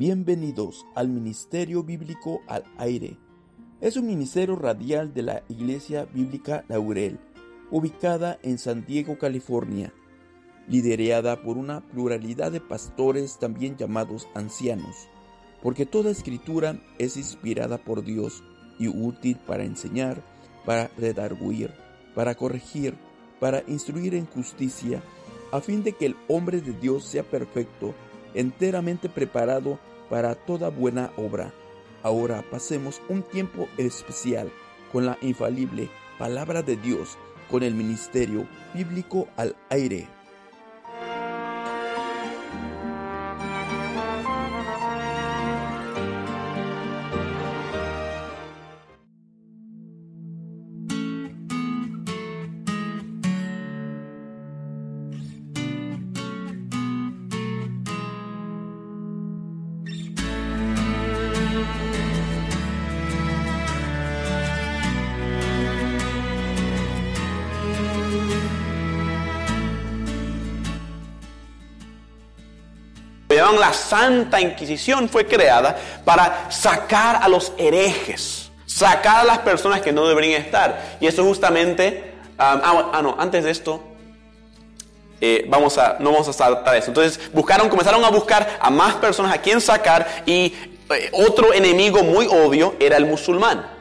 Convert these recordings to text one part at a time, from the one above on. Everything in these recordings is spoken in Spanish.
Bienvenidos al Ministerio Bíblico al Aire. Es un ministerio radial de la Iglesia Bíblica Laurel, ubicada en San Diego, California, liderada por una pluralidad de pastores también llamados ancianos, porque toda escritura es inspirada por Dios y útil para enseñar, para redarguir, para corregir, para instruir en justicia, a fin de que el hombre de Dios sea perfecto, enteramente preparado para toda buena obra. Ahora pasemos un tiempo especial con la infalible palabra de Dios, con el ministerio bíblico al aire. La Santa Inquisición fue creada para sacar a los herejes, sacar a las personas que no deberían estar. Y eso justamente, ah, ah, no, antes de esto, eh, vamos a, no vamos a saltar eso. Entonces buscaron, comenzaron a buscar a más personas a quien sacar y eh, otro enemigo muy obvio era el musulmán.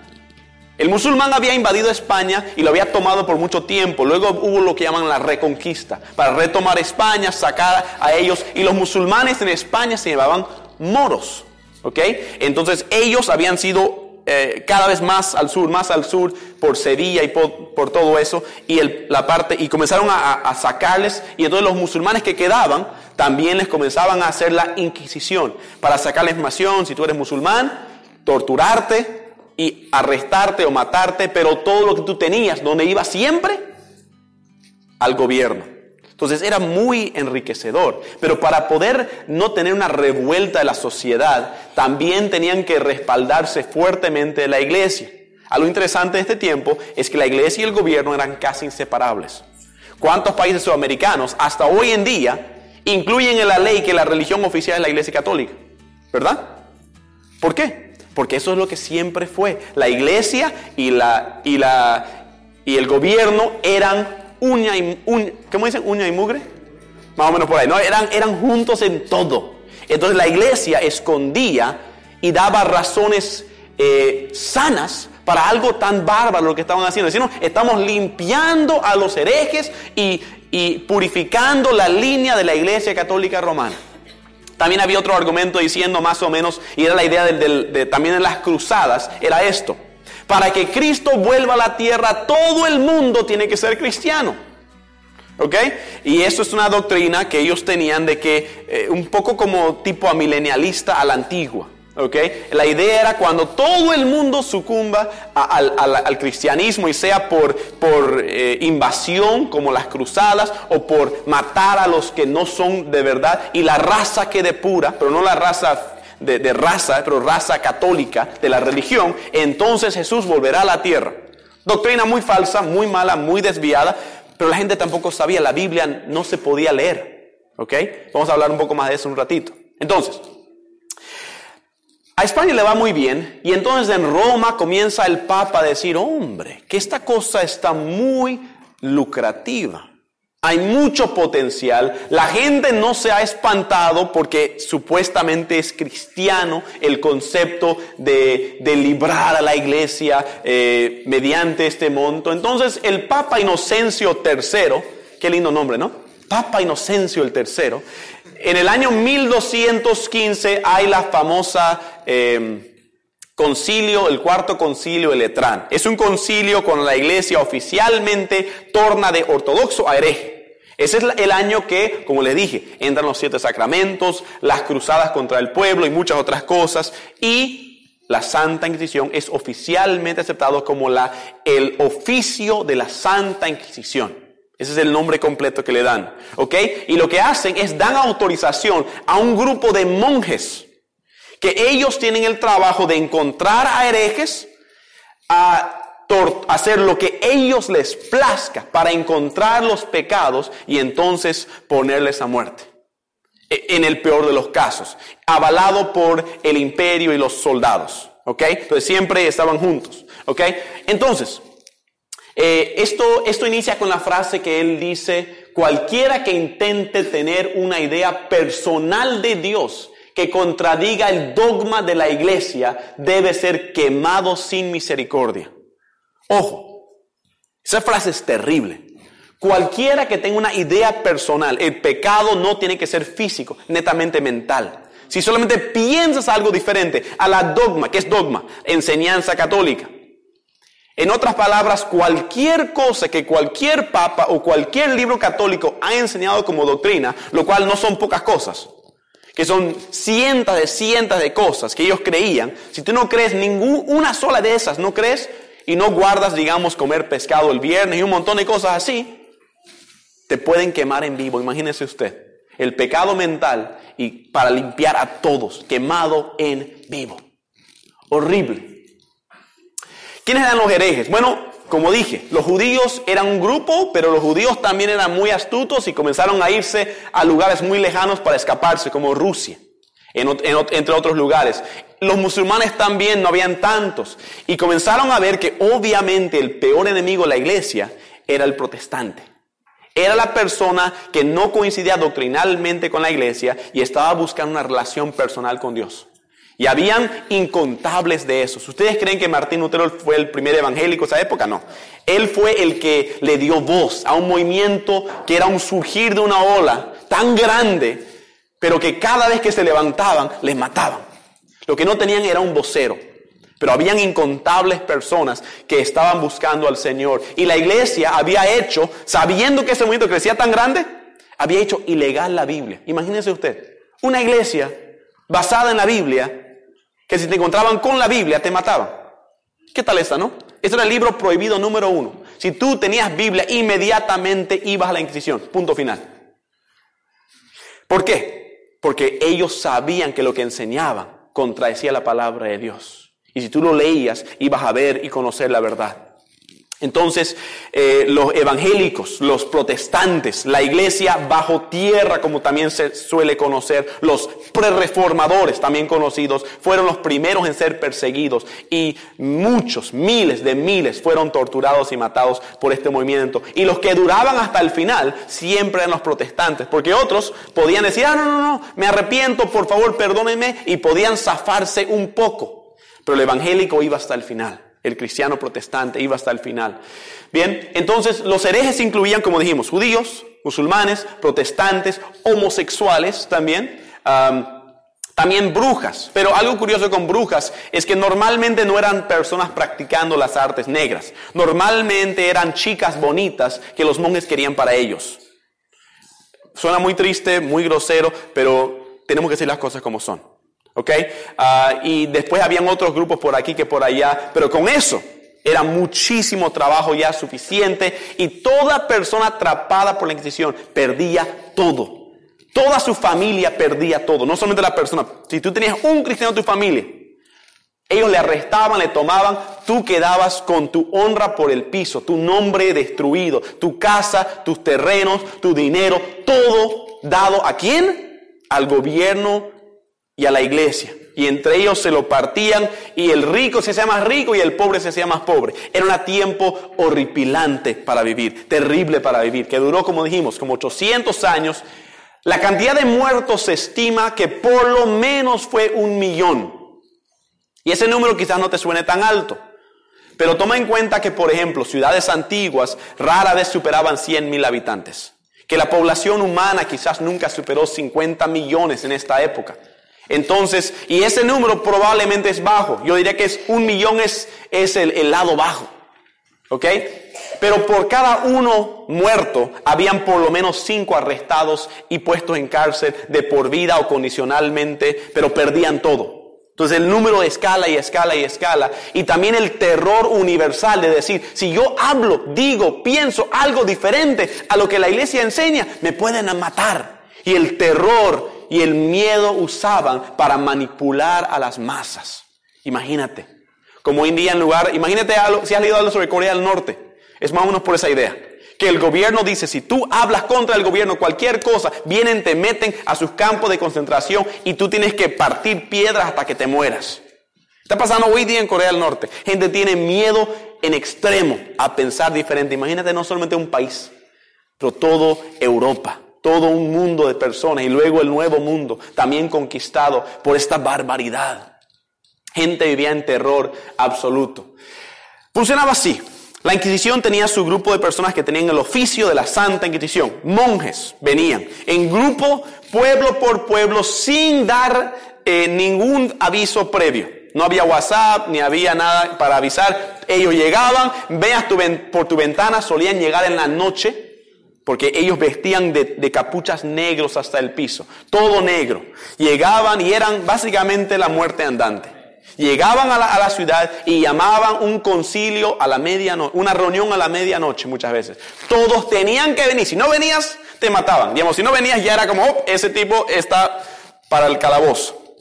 El musulmán había invadido España y lo había tomado por mucho tiempo. Luego hubo lo que llaman la reconquista, para retomar España, sacar a ellos. Y los musulmanes en España se llamaban moros. ¿Ok? Entonces ellos habían sido eh, cada vez más al sur, más al sur, por Sevilla y por, todo eso. Y, la parte, y comenzaron a, sacarles. Y entonces los musulmanes que quedaban también les comenzaban a hacer la inquisición para sacarles información. Si tú eres musulmán, torturarte y arrestarte o matarte, pero todo lo que tú tenías, donde iba siempre? Al gobierno. Entonces era muy enriquecedor, pero para poder no tener una revuelta de la sociedad, también tenían que respaldarse fuertemente de la iglesia. Algo interesante de este tiempo es que la iglesia y el gobierno eran casi inseparables. ¿Cuántos países sudamericanos hasta hoy en día incluyen en la ley que la religión oficial es la iglesia católica? ¿Verdad? ¿Por qué? Porque eso es lo que siempre fue. La iglesia y, la, y, la, y el gobierno eran uña y, ¿cómo dicen? Uña y mugre. Más o menos por ahí, ¿no? Eran, eran juntos en todo. Entonces la iglesia escondía y daba razones eh, sanas para algo tan bárbaro lo que estaban haciendo. Decían, estamos limpiando a los herejes y, y purificando la línea de la iglesia católica romana. También había otro argumento diciendo más o menos, y era la idea de, también en las cruzadas, era esto. Para que Cristo vuelva a la tierra, todo el mundo tiene que ser cristiano. ¿Ok? Y eso es una doctrina que ellos tenían de que, eh, un poco como tipo amilenialista a la antigua. La idea era cuando todo el mundo sucumba al, cristianismo y sea por, por eh, invasión como las cruzadas o por matar a los que no son de verdad y la raza quede pura, pero no la raza de, de raza, pero raza católica de la religión, entonces Jesús volverá a la tierra. Doctrina muy falsa, muy mala, muy desviada, Pero la gente tampoco sabía, la Biblia no se podía leer. ¿Ok? Vamos a hablar un poco más de eso un ratito. Entonces, a España le va muy bien y entonces en Roma comienza el Papa a decir, hombre, que esta cosa está muy lucrativa. Hay mucho potencial. La gente no se ha espantado porque supuestamente es cristiano el concepto de, librar a la iglesia eh, mediante este monto. Entonces el Papa Inocencio III, qué lindo nombre, ¿no? Papa Inocencio el III, en el año 1215 hay la famosa... Eh, concilio, el cuarto concilio de Letrán. Es un concilio con la iglesia oficialmente torna de ortodoxo a hereje. Ese es el año que, como les dije, entran los siete sacramentos, las cruzadas contra el pueblo y muchas otras cosas. Y la Santa Inquisición es oficialmente aceptado como la, el oficio de la Santa Inquisición. Ese es el nombre completo que le dan. ¿Ok? Y lo que hacen es dan autorización a un grupo de monjes que ellos tienen el trabajo de encontrar a herejes, a hacer lo que ellos les plazca para encontrar los pecados y entonces ponerles a muerte. E, en el peor de los casos, avalado por el imperio y los soldados. ¿Ok? Entonces siempre estaban juntos. ¿Ok? Entonces, eh, esto, esto inicia con la frase que él dice, cualquiera que intente tener una idea personal de Dios que contradiga el dogma de la iglesia debe ser quemado sin misericordia. Ojo, esa frase es terrible. Cualquiera que tenga una idea personal, el pecado no tiene que ser físico, netamente mental. Si solamente piensas algo diferente a la dogma, que es dogma? Enseñanza católica. En otras palabras, cualquier cosa que cualquier papa o cualquier libro católico ha enseñado como doctrina, lo cual no son pocas cosas, que son cientos de cientos de cosas que ellos creían, si tú no crees ninguna sola de esas, no crees y no guardas, digamos, comer pescado el viernes y un montón de cosas así, te pueden quemar en vivo. Imagínese usted, el pecado mental y para limpiar a todos, quemado en vivo. Horrible. ¿Quiénes eran los herejes? Bueno, como dije, los judíos eran un grupo, pero los judíos también eran muy astutos y comenzaron a irse a lugares muy lejanos para escaparse, como Rusia, entre otros lugares. Los musulmanes también no habían tantos y comenzaron a ver que obviamente el peor enemigo de la iglesia era el protestante. Era la persona que no coincidía doctrinalmente con la iglesia y estaba buscando una relación personal con Dios. Y habían incontables de esos. ¿Ustedes creen que Martín Lutero fue el primer evangélico de esa época? No. Él fue el que le dio voz a un movimiento que era un surgir de una ola tan grande, pero que cada vez que se levantaban, les mataban. Lo que no tenían era un vocero. Pero habían incontables personas que estaban buscando al Señor. Y la iglesia había hecho, sabiendo que ese movimiento crecía tan grande, había hecho ilegal la Biblia. Imagínense usted, una iglesia basada en la Biblia que si te encontraban con la Biblia te mataban. ¿Qué tal esta, no? Este era el libro prohibido número uno. Si tú tenías Biblia, inmediatamente ibas a la Inquisición. Punto final. ¿Por qué? Porque ellos sabían que lo que enseñaban contradecía la palabra de Dios. Y si tú lo leías, ibas a ver y conocer la verdad. Entonces, eh, los evangélicos, los protestantes, la iglesia bajo tierra, como también se suele conocer, los prereformadores, también conocidos, fueron los primeros en ser perseguidos y muchos, miles de miles fueron torturados y matados por este movimiento. Y los que duraban hasta el final siempre eran los protestantes, porque otros podían decir, ah, no, no, no, me arrepiento, por favor, perdónenme, y podían zafarse un poco. Pero el evangélico iba hasta el final. El cristiano protestante iba hasta el final. Bien, entonces los herejes incluían, como dijimos, judíos, musulmanes, protestantes, homosexuales también, también brujas. Pero algo curioso con brujas es que normalmente no eran personas practicando las artes negras. Normalmente eran chicas bonitas que los monjes querían para ellos. Suena muy triste, muy grosero, pero tenemos que decir las cosas como son. ¿Ok? Ah, y después habían otros grupos por aquí que por allá, pero con eso era muchísimo trabajo ya suficiente y toda persona atrapada por la Inquisición perdía todo. Toda su familia perdía todo, no solamente la persona. Si tú tenías un cristiano en tu familia, Ellos le arrestaban, le tomaban, tú quedabas con tu honra por el piso, tu nombre destruido, tu casa, tus terrenos, tu dinero, todo dado a quién? Al gobierno y a la iglesia. Y entre ellos se lo partían y el rico se hacía más rico y el pobre se hacía más pobre. Era un tiempo horripilante para vivir, terrible para vivir, que duró, como dijimos, como 800 años. La cantidad de muertos se estima que por lo menos fue un millón. Y ese número quizás no te suene tan alto. Pero toma en cuenta que, por ejemplo, ciudades antiguas rara vez superaban 100 mil habitantes. Que la población humana quizás nunca superó 50 millones en esta época. Entonces, y ese número probablemente es bajo. Yo diría que es un millón es, es el, el lado bajo. ¿Ok? Pero por cada uno muerto, habían por lo menos cinco arrestados y puestos en cárcel de por vida o condicionalmente, pero perdían todo. Entonces el número escala y escala y escala. Y también el terror universal de decir, si yo hablo, digo, pienso algo diferente a lo que la iglesia enseña, me pueden matar. Y el terror y el miedo usaban para manipular a las masas. Imagínate. Como hoy en día en lugar, imagínate algo, si has leído algo sobre Corea del Norte. Es más o menos por esa idea que el gobierno dice, si tú hablas contra el gobierno, cualquier cosa, vienen, te meten a sus campos de concentración y tú tienes que partir piedras hasta que te mueras. Está pasando hoy día en Corea del Norte. Gente tiene miedo en extremo a pensar diferente. Imagínate no solamente un país, pero todo Europa, todo un mundo de personas y luego el nuevo mundo, también conquistado por esta barbaridad. Gente vivía en terror absoluto. Funcionaba así. La Inquisición tenía su grupo de personas que tenían el oficio de la Santa Inquisición. Monjes venían en grupo, pueblo por pueblo, sin dar eh, ningún aviso previo. No había WhatsApp, ni había nada para avisar. Ellos llegaban, veas por tu ventana, solían llegar en la noche, porque ellos vestían de, capuchas negros hasta el piso, todo negro. Llegaban y eran básicamente la muerte andante. Llegaban a la, ciudad y llamaban un concilio a la medianoche, una reunión a la medianoche muchas veces. Todos tenían que venir. Si no venías, te mataban. Digamos, si no venías ya era como, oh, ese tipo está para el calabozo.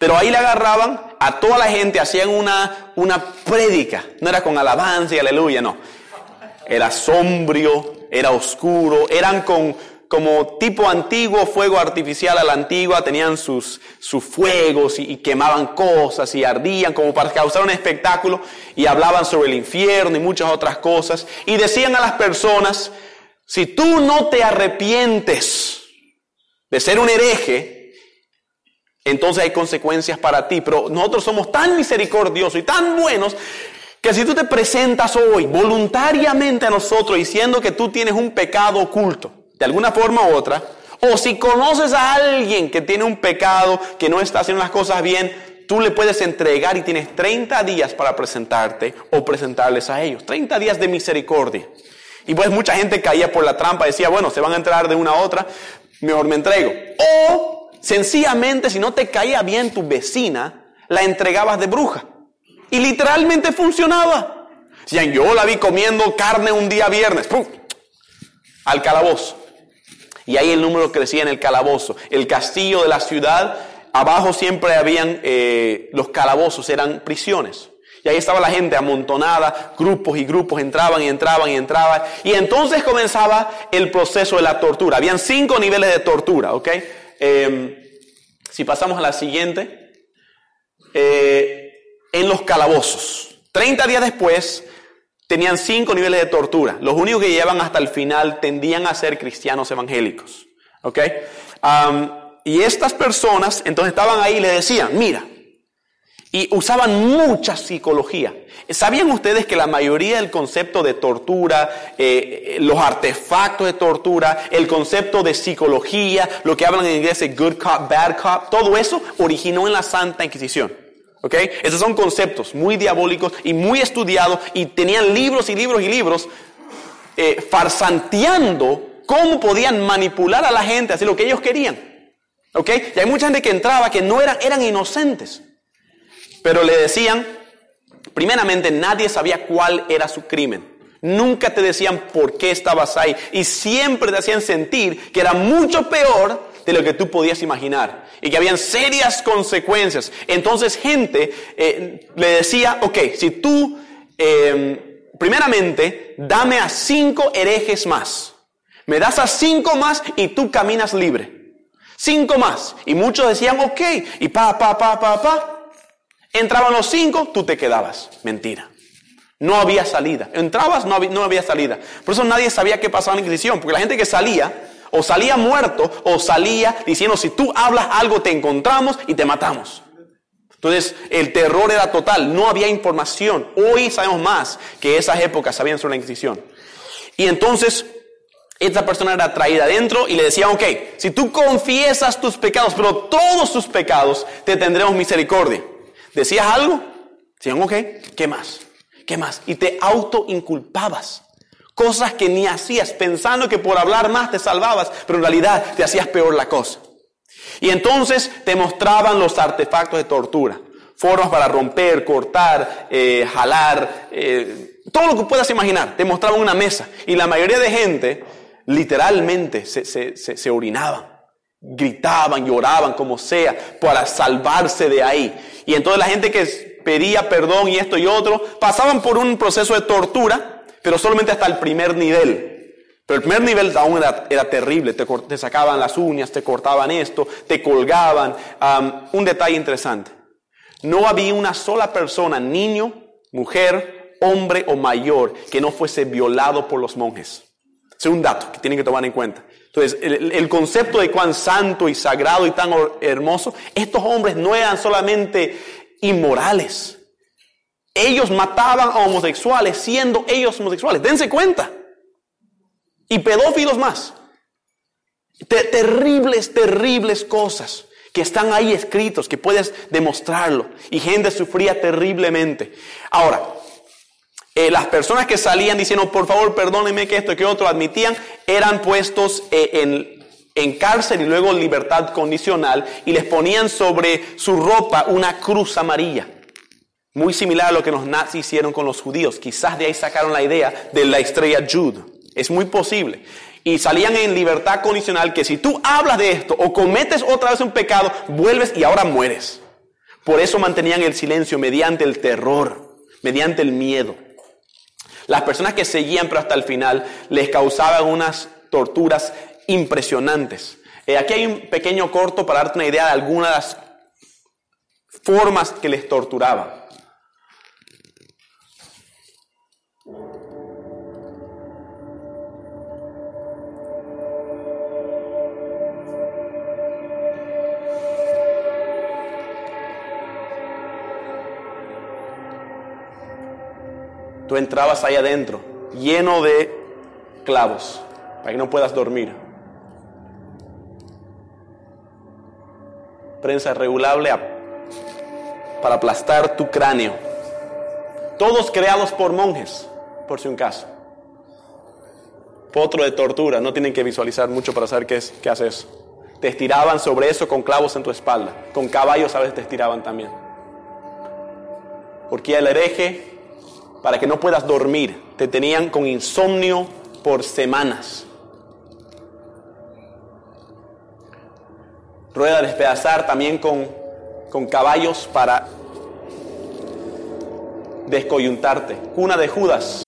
Pero ahí le agarraban a toda la gente, hacían una, una prédica. No era con alabanza y aleluya, no. Era sombrio, era oscuro, eran con, como tipo antiguo, fuego artificial a la antigua, tenían sus, sus fuegos y, quemaban cosas y ardían como para causar un espectáculo y hablaban sobre el infierno y muchas otras cosas. Y decían a las personas, si tú no te arrepientes de ser un hereje, entonces hay consecuencias para ti. Pero nosotros somos tan misericordiosos y tan buenos que si tú te presentas hoy voluntariamente a nosotros diciendo que tú tienes un pecado oculto, de alguna forma u otra, o si conoces a alguien que tiene un pecado, que no está haciendo las cosas bien, tú le puedes entregar y tienes 30 días para presentarte o presentarles a ellos. 30 días de misericordia. Y pues mucha gente caía por la trampa, decía, bueno, se van a entrar de una a otra, mejor me entrego. O sencillamente, si no te caía bien tu vecina, la entregabas de bruja. Y literalmente funcionaba. Yo la vi comiendo carne un día viernes, ¡pum! al calabozo. Y ahí el número crecía en el calabozo. El castillo de la ciudad, abajo siempre habían, eh, los calabozos eran prisiones. Y ahí estaba la gente amontonada, grupos y grupos entraban y entraban y entraban. Y entonces comenzaba el proceso de la tortura. Habían cinco niveles de tortura, ¿ok? Em, si pasamos a la siguiente. Eh, en los calabozos. Treinta días después, tenían cinco niveles de tortura. Los únicos que llevan hasta el final tendían a ser cristianos evangélicos. ¿Ok? y estas personas entonces estaban ahí y le decían, mira, y usaban mucha psicología. ¿Sabían ustedes que la mayoría del concepto de tortura, eh, los artefactos de tortura, el concepto de psicología, lo que hablan en inglés de good cop, bad cop, todo eso originó en la Santa Inquisición? ¿Ok? Esos son conceptos muy diabólicos y muy estudiados y tenían libros y libros y libros eh, farsanteando cómo podían manipular a la gente, hacer lo que ellos querían. ¿Ok? Y hay mucha gente que entraba que no eran, eran inocentes. Pero le decían, primeramente nadie sabía cuál era su crimen. Nunca te decían por qué estabas ahí. Y siempre te hacían sentir que era mucho peor de lo que tú podías imaginar. Y que habían serias consecuencias. Entonces gente eh, le decía, ok, si tú, eh, primeramente, dame a cinco herejes más. Me das a cinco más y tú caminas libre. Cinco más. Y muchos decían, ok, y pa, pa, pa, pa, pa. Entraban los cinco, tú te quedabas. Mentira. No había salida. Entrabas, no había, no había salida. Por eso nadie sabía qué pasaba en la Inquisición, porque la gente que salía, o salía muerto, o salía diciendo, si tú hablas algo, te encontramos y te matamos. Entonces, el terror era total, no había información. Hoy sabemos más que esas épocas sabían sobre la Inquisición. Y entonces, esta persona era traída adentro y le decía, ok, si tú confiesas tus pecados, pero todos tus pecados, te tendremos misericordia. ¿Decías algo? Decían, ok, ¿qué más? ¿Qué más? Y te autoinculpabas. Cosas que ni hacías pensando que por hablar más te salvabas, pero en realidad te hacías peor la cosa. Y entonces te mostraban los artefactos de tortura. Formas para romper, cortar, eh, jalar, eh, todo lo que puedas imaginar. Te mostraban una mesa. Y la mayoría de gente literalmente se, se, se, se orinaban. Gritaban, lloraban, como sea, para salvarse de ahí. Y entonces la gente que pedía perdón y esto y otro, pasaban por un proceso de tortura, pero solamente hasta el primer nivel. Pero el primer nivel aún era, terrible, te, sacaban las uñas, te cortaban esto, te colgaban. un detalle interesante, no había una sola persona, niño, mujer, hombre o mayor, que no fuese violado por los monjes. es un dato que tienen que tomar en cuenta. Entonces, el, el, concepto de cuán santo y sagrado y tan hermoso, estos hombres no eran solamente inmorales. Ellos mataban a homosexuales siendo ellos homosexuales. Dense cuenta. Y pedófilos más. terribles, terribles cosas que están ahí escritos, que puedes demostrarlo. Y gente sufría terriblemente. Ahora, eh, las personas que salían diciendo, por favor, perdónenme que esto que otro, admitían, eran puestos eh, en en cárcel y luego libertad condicional y les ponían sobre su ropa una cruz amarilla. Muy similar a lo que los nazis hicieron con los judíos. Quizás de ahí sacaron la idea de la estrella Jude. Es muy posible. Y salían en libertad condicional que si tú hablas de esto o cometes otra vez un pecado, vuelves y ahora mueres. Por eso mantenían el silencio mediante el terror, mediante el miedo. Las personas que seguían pero hasta el final les causaban unas torturas impresionantes. Eh, aquí hay un pequeño corto para darte una idea de algunas de las formas que les torturaba. Tú entrabas ahí adentro, lleno de clavos, para que no puedas dormir. prensa regulable para aplastar tu cráneo. Todos creados por monjes, por si un caso. Potro de tortura, no tienen que visualizar mucho para saber qué, es, qué hace eso. Te estiraban sobre eso con clavos en tu espalda. Con caballos a veces te estiraban también. Porque el hereje, para que no puedas dormir, te tenían con insomnio por semanas. rueda despedazar también con, con caballos para descoyuntarte. Cuna de Judas.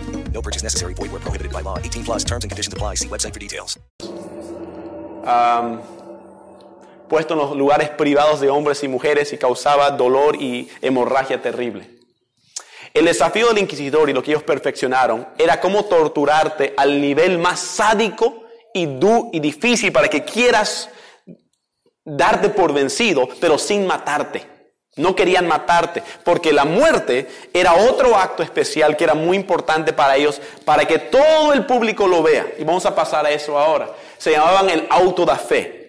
No purchase necessary. Void where prohibited by law. 18 plus terms and conditions apply. See website for details. puesto en los lugares privados de hombres y mujeres y causaba dolor y hemorragia terrible. El desafío del inquisidor y lo que ellos perfeccionaron era cómo torturarte al nivel más sádico y, du y difícil para que quieras darte por vencido, pero sin matarte. No querían matarte, porque la muerte era otro acto especial que era muy importante para ellos, para que todo el público lo vea. Y vamos a pasar a eso ahora. Se llamaban el auto da fe.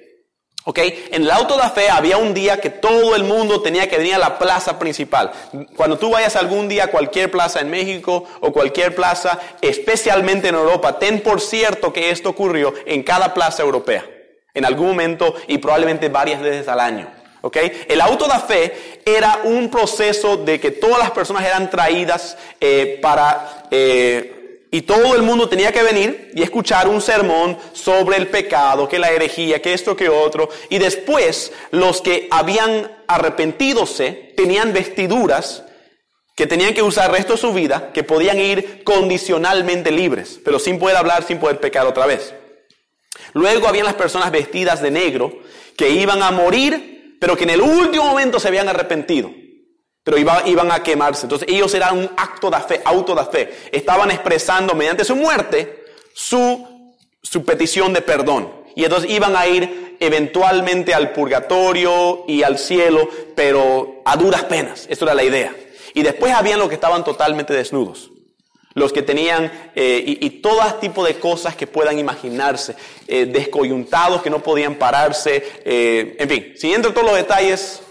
¿Ok? En el auto da fe había un día que todo el mundo tenía que venir a la plaza principal. Cuando tú vayas algún día a cualquier plaza en México o cualquier plaza, especialmente en Europa, ten por cierto que esto ocurrió en cada plaza europea. En algún momento y probablemente varias veces al año. ¿Ok? El auto da fe era un proceso de que todas las personas eran traídas eh, para... eh, y todo el mundo tenía que venir y escuchar un sermón sobre el pecado, que la herejía, que esto, que otro. Y después los que habían arrepentidose tenían vestiduras que tenían que usar el resto de su vida, que podían ir condicionalmente libres, pero sin poder hablar, sin poder pecar otra vez. Luego habían las personas vestidas de negro que iban a morir, pero que en el último momento se habían arrepentido. Pero iba- iban a quemarse. Entonces ellos eran un acto de fe, auto de fe. Estaban expresando mediante su muerte su, su petición de perdón. Y entonces iban a ir eventualmente al purgatorio y al cielo, pero a duras penas. Esto era la idea. Y después habían los que estaban totalmente desnudos. Los que tenían, eh, y, y todo tipo de cosas que puedan imaginarse, eh, descoyuntados que no podían pararse, eh, en fin, si entro en todos los detalles,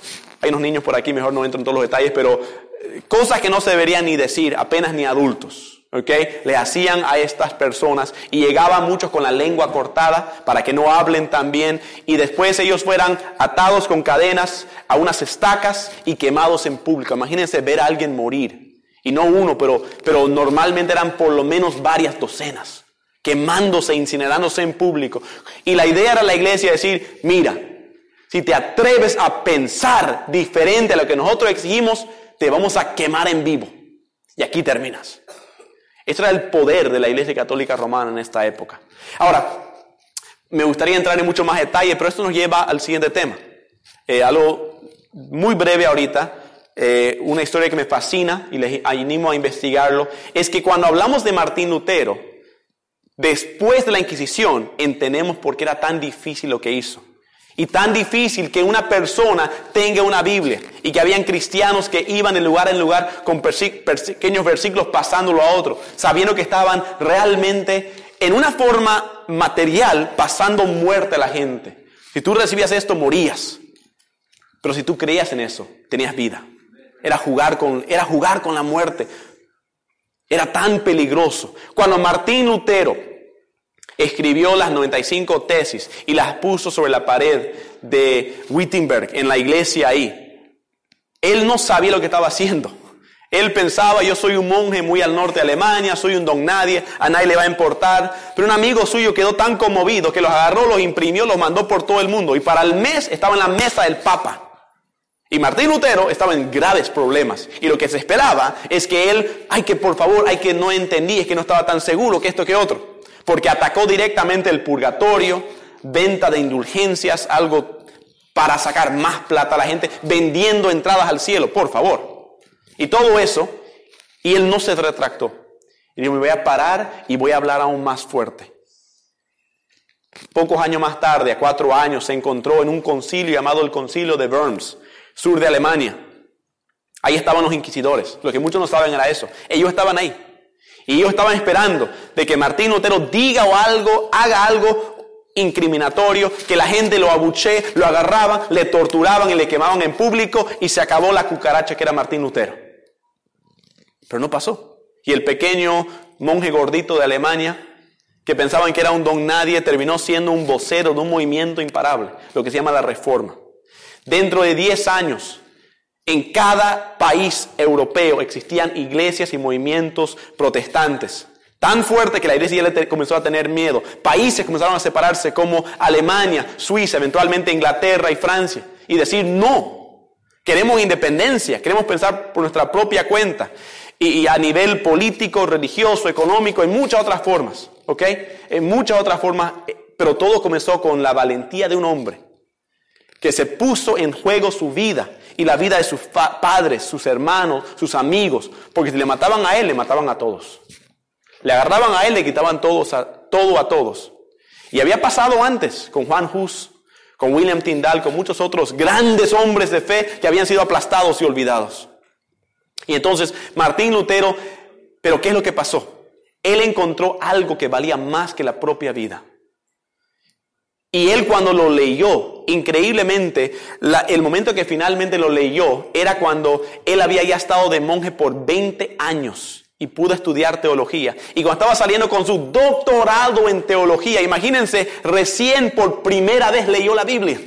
hay unos niños por aquí, mejor no entro en todos los detalles, pero eh, cosas que no se deberían ni decir, apenas ni adultos. ¿Ok? Le hacían a estas personas y llegaban muchos con la lengua cortada para que no hablen tan bien y después ellos fueran atados con cadenas a unas estacas y quemados en público. Imagínense ver a alguien morir. Y no uno, pero, pero normalmente eran por lo menos varias docenas, quemándose, incinerándose en público. Y la idea era la iglesia decir, mira, si te atreves a pensar diferente a lo que nosotros exigimos, te vamos a quemar en vivo. Y aquí terminas. Este era el poder de la Iglesia Católica Romana en esta época. Ahora, me gustaría entrar en mucho más detalle, pero esto nos lleva al siguiente tema. Eh, algo muy breve ahorita, eh, una historia que me fascina y les animo a investigarlo, es que cuando hablamos de Martín Lutero, después de la Inquisición, entendemos por qué era tan difícil lo que hizo. Y tan difícil que una persona tenga una Biblia y que habían cristianos que iban de lugar en lugar con pequeños versículos pasándolo a otro, sabiendo que estaban realmente en una forma material pasando muerte a la gente. Si tú recibías esto, morías. Pero si tú creías en eso, tenías vida. Era jugar con, era jugar con la muerte. Era tan peligroso. Cuando Martín Lutero escribió las 95 tesis y las puso sobre la pared de Wittenberg en la iglesia ahí, él no sabía lo que estaba haciendo. Él pensaba, yo soy un monje muy al norte de Alemania, soy un don nadie, a nadie le va a importar. Pero un amigo suyo quedó tan conmovido que los agarró, los imprimió, los mandó por todo el mundo. Y para el mes estaba en la mesa del Papa. Y Martín Lutero estaba en graves problemas. Y lo que se esperaba es que él, ay que por favor, ay que no entendí, es que no estaba tan seguro que esto que otro. Porque atacó directamente el purgatorio, venta de indulgencias, algo para sacar más plata a la gente, vendiendo entradas al cielo, por favor. Y todo eso, y él no se retractó. Y me voy a parar y voy a hablar aún más fuerte. Pocos años más tarde, a cuatro años, se encontró en un concilio llamado el Concilio de Worms, sur de Alemania. Ahí estaban los inquisidores. Lo que muchos no saben era eso. Ellos estaban ahí. Y ellos estaban esperando de que Martín Lutero diga o algo, haga algo incriminatorio, que la gente lo abuchee, lo agarraban, le torturaban y le quemaban en público y se acabó la cucaracha que era Martín Lutero. Pero no pasó. Y el pequeño monje gordito de Alemania que pensaban que era un don nadie, terminó siendo un vocero de un movimiento imparable, lo que se llama la reforma. Dentro de 10 años, en cada país europeo existían iglesias y movimientos protestantes. Tan fuerte que la iglesia comenzó a tener miedo. Países comenzaron a separarse como Alemania, Suiza, eventualmente Inglaterra y Francia. Y decir, no, queremos independencia, queremos pensar por nuestra propia cuenta. Y, a nivel político, religioso, económico, en muchas otras formas. ¿Ok? En muchas otras formas. Eh, pero todo comenzó con la valentía de un hombre que se puso en juego su vida y la vida de sus padres, sus hermanos, sus amigos. Porque si le mataban a él, le mataban a todos. Le agarraban a él, le quitaban todos a, todo a todos. Y había pasado antes con Juan Hus, con William Tyndall, con muchos otros grandes hombres de fe que habían sido aplastados y olvidados. Y entonces Martín Lutero, pero ¿qué es lo que pasó? Él encontró algo que valía más que la propia vida. Y él cuando lo leyó, increíblemente, el momento que finalmente lo leyó era cuando él había ya estado de monje por 20 años y pudo estudiar teología. Y cuando estaba saliendo con su doctorado en teología, imagínense, recién por primera vez leyó la Biblia.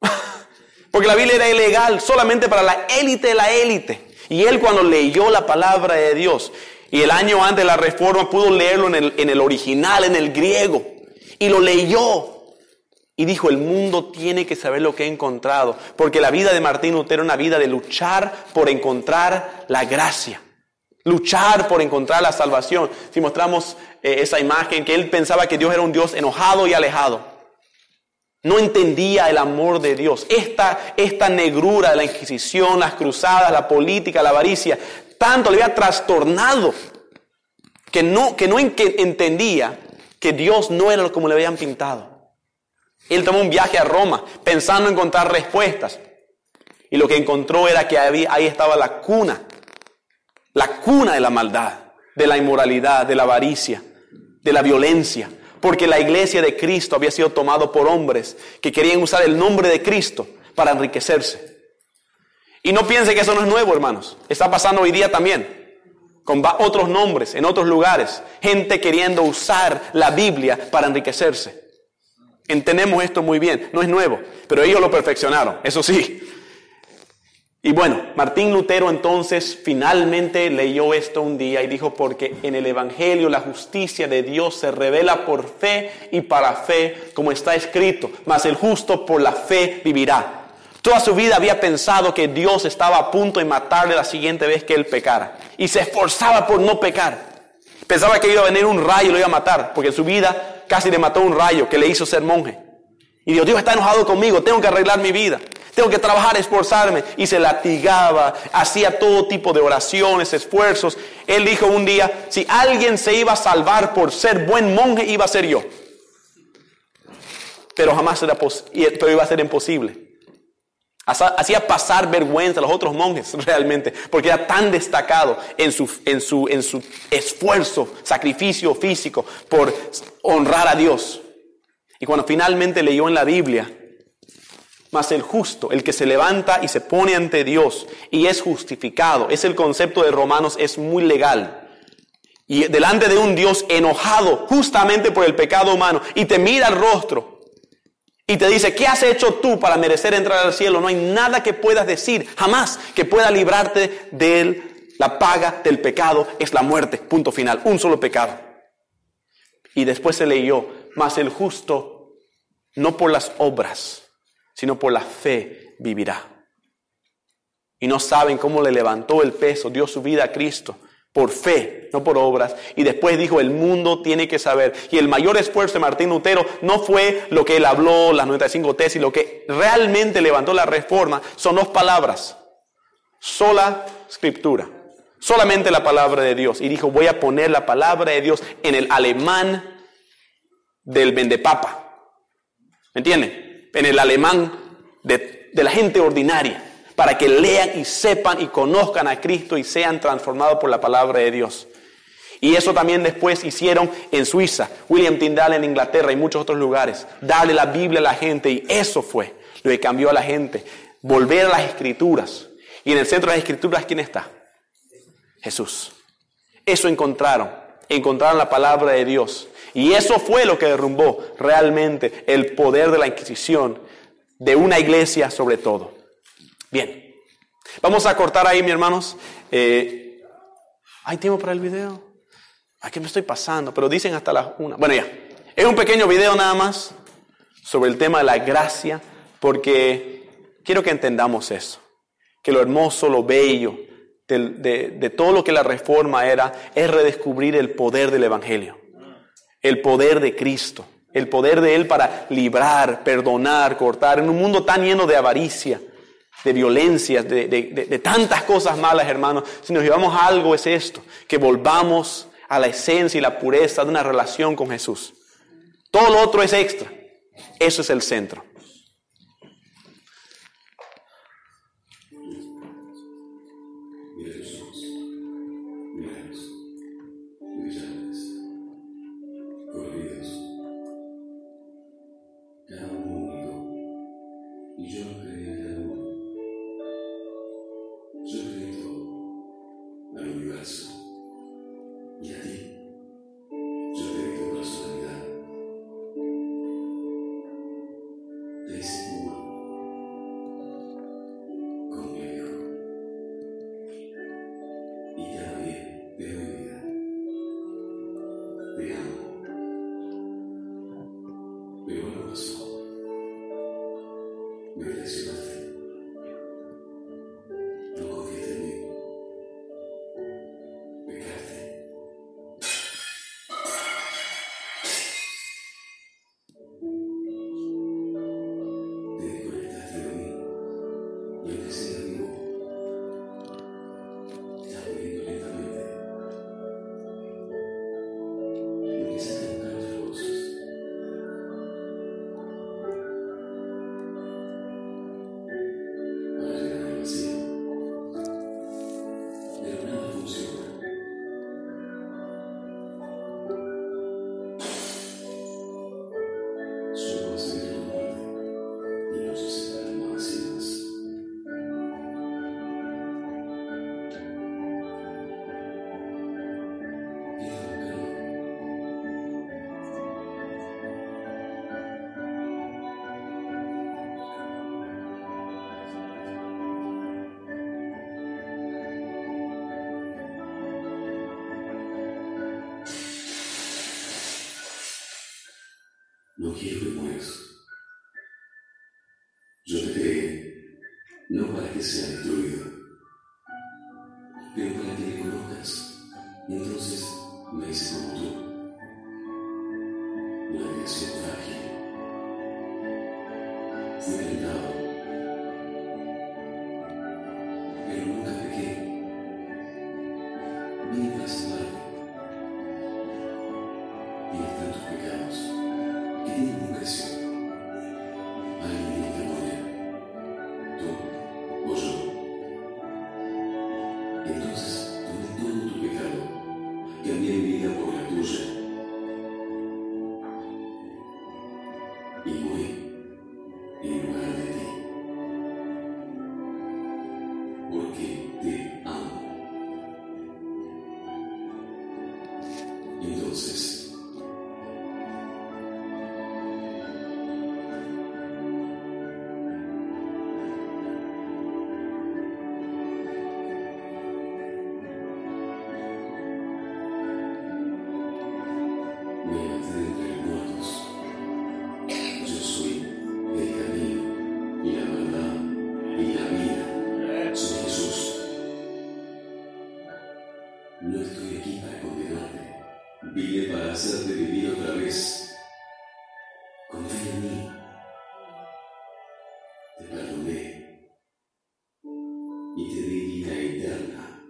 Porque la Biblia era ilegal solamente para la élite de la élite. Y él cuando leyó la palabra de Dios, y el año antes de la reforma pudo leerlo en el, en el original, en el griego, y lo leyó. Y dijo, el mundo tiene que saber lo que he encontrado, porque la vida de Martín Lutero era una vida de luchar por encontrar la gracia luchar por encontrar la salvación. Si mostramos eh, esa imagen, que él pensaba que Dios era un Dios enojado y alejado. No entendía el amor de Dios. Esta, esta negrura de la Inquisición, las cruzadas, la política, la avaricia, tanto le había trastornado que no, que no entendía que Dios no era como le habían pintado. Él tomó un viaje a Roma pensando encontrar respuestas. Y lo que encontró era que ahí estaba la cuna la cuna de la maldad, de la inmoralidad, de la avaricia, de la violencia, porque la iglesia de Cristo había sido tomado por hombres que querían usar el nombre de Cristo para enriquecerse. Y no piense que eso no es nuevo, hermanos. Está pasando hoy día también, con otros nombres, en otros lugares. Gente queriendo usar la Biblia para enriquecerse. Entendemos esto muy bien, no es nuevo, pero ellos lo perfeccionaron, eso sí. Y bueno, Martín Lutero entonces finalmente leyó esto un día y dijo, porque en el Evangelio la justicia de Dios se revela por fe y para fe, como está escrito, mas el justo por la fe vivirá. Toda su vida había pensado que Dios estaba a punto de matarle la siguiente vez que él pecara. Y se esforzaba por no pecar. Pensaba que iba a venir un rayo y lo iba a matar, porque en su vida casi le mató un rayo que le hizo ser monje. Y Dios, Dios está enojado conmigo, tengo que arreglar mi vida. Tengo que trabajar, esforzarme. Y se latigaba, hacía todo tipo de oraciones, esfuerzos. Él dijo un día, si alguien se iba a salvar por ser buen monje, iba a ser yo. Pero jamás era pero iba a ser imposible. Hacía pasar vergüenza a los otros monjes realmente, porque era tan destacado en su, esfuerzo, sacrificio físico por honrar a Dios. Y cuando finalmente leyó en la Biblia mas el justo, el que se levanta y se pone ante Dios y es justificado, es el concepto de Romanos, es muy legal. Y delante de un Dios enojado justamente por el pecado humano y te mira al rostro y te dice, ¿qué has hecho tú para merecer entrar al cielo? No hay nada que puedas decir, jamás que pueda librarte de él. La paga del pecado es la muerte, punto final, un solo pecado. Y después se leyó, mas el justo, no por las obras, sino por la fe vivirá. Y no saben cómo le levantó el peso, dio su vida a Cristo, por fe, no por obras. Y después dijo, el mundo tiene que saber. Y el mayor esfuerzo de Martín Lutero no fue lo que él habló, las 95 tesis, lo que realmente levantó la reforma son dos palabras. Sola escritura. Solamente la palabra de Dios. Y dijo, voy a poner la palabra de Dios en el alemán del vendepapa. ¿Me entienden? en el alemán de, la gente ordinaria, para que lean y sepan y conozcan a Cristo y sean transformados por la palabra de Dios. Y eso también después hicieron en Suiza, William Tyndall en Inglaterra y muchos otros lugares. Darle la Biblia a la gente y eso fue lo que cambió a la gente. Volver a las escrituras. Y en el centro de las escrituras, ¿quién está? Jesús. Eso encontraron. encontraran la palabra de Dios. Y eso fue lo que derrumbó realmente el poder de la Inquisición de una iglesia sobre todo. Bien, vamos a cortar ahí, mis hermanos. Eh, ¿Hay tiempo para el video? Aquí me estoy pasando, pero dicen hasta las una. Bueno, ya. Es un pequeño video nada más sobre el tema de la gracia, porque quiero que entendamos eso. Que lo hermoso, lo bello de todo lo que la reforma era, es redescubrir el poder del Evangelio. El poder de Cristo. El poder de Él para librar, perdonar, cortar. En un mundo tan lleno de avaricia, de violencia, de, de tantas cosas malas, hermanos. Si nos llevamos a algo es esto, que volvamos a la esencia y la pureza de una relación con Jesús. Todo lo otro es extra. Eso es el centro. Y di vida eterna.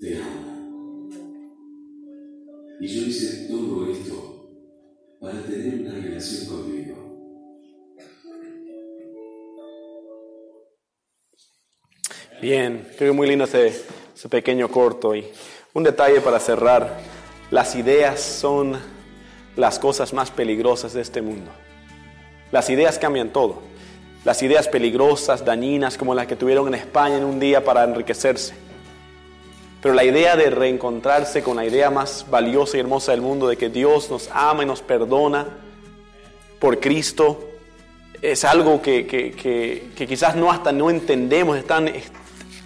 Te amo. Y yo hice todo esto para tener una relación conmigo. Bien, creo que muy lindo ese, ese pequeño corto. Y un detalle para cerrar, las ideas son las cosas más peligrosas de este mundo. Las ideas cambian todo. Las ideas peligrosas, dañinas, como las que tuvieron en España en un día para enriquecerse. Pero la idea de reencontrarse con la idea más valiosa y hermosa del mundo, de que Dios nos ama y nos perdona por Cristo, es algo que, que- que- quizás no hasta no entendemos, es tan,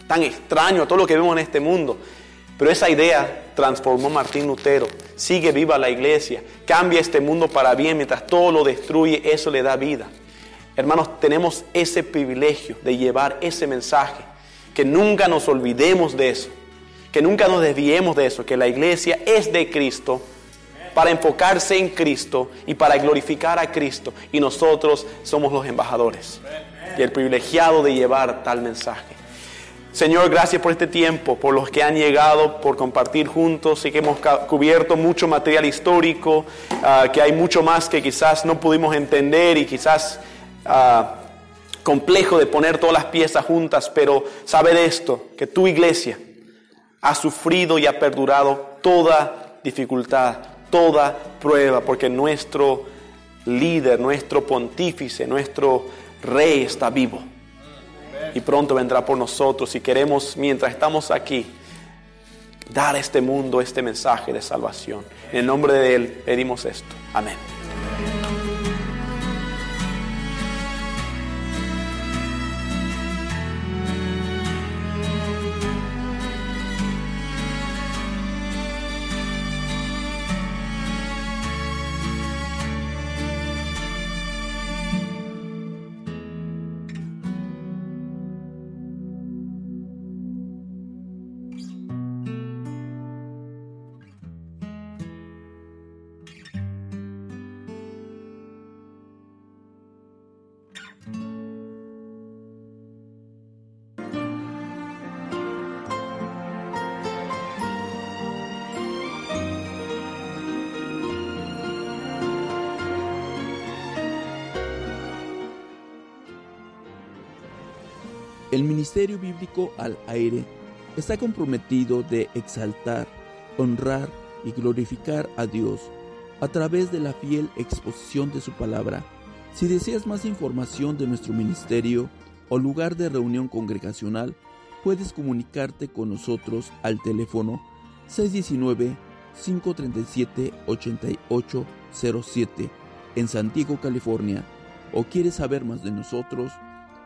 tan extraño a todo lo que vemos en este mundo. Pero esa idea transformó a Martín Lutero. Sigue viva la iglesia, cambia este mundo para bien mientras todo lo destruye, eso le da vida. Hermanos, tenemos ese privilegio de llevar ese mensaje, que nunca nos olvidemos de eso, que nunca nos desviemos de eso, que la iglesia es de Cristo para enfocarse en Cristo y para glorificar a Cristo y nosotros somos los embajadores y el privilegiado de llevar tal mensaje. Señor, gracias por este tiempo, por los que han llegado, por compartir juntos y que hemos cubierto mucho material histórico, ah, que hay mucho más que quizás no pudimos entender y quizás ah, complejo de poner todas las piezas juntas, pero saber esto, que tu iglesia ha sufrido y ha perdurado toda dificultad, toda prueba, porque nuestro líder, nuestro pontífice, nuestro rey está vivo y pronto vendrá por nosotros y queremos, mientras estamos aquí, dar a este mundo este mensaje de salvación. En el nombre de Él pedimos esto. Amén. El Ministerio Bíblico al Aire está comprometido de exaltar, honrar y glorificar a Dios a través de la fiel exposición de su palabra. Si deseas más información de nuestro ministerio o lugar de reunión congregacional, puedes comunicarte con nosotros al teléfono 619-537-8807 en San Diego, California, o quieres saber más de nosotros,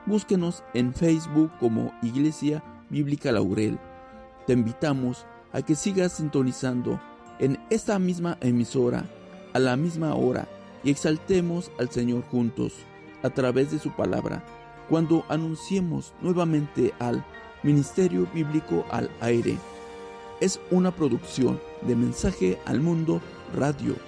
búsquenos en Facebook como Iglesia Bíblica Laurel. Te invitamos a que sigas sintonizando en esta misma emisora a la misma hora y exaltemos al Señor juntos a través de su palabra cuando anunciemos nuevamente al Ministerio Bíblico al Aire. Es una producción de Mensaje al Mundo Radio.